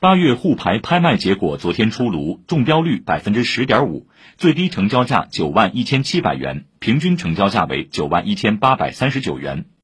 八月沪牌拍卖结果昨天出炉，中标率百分之十点五，最低成交价九万一千七百元，平均成交价为九万一千八百三十九元。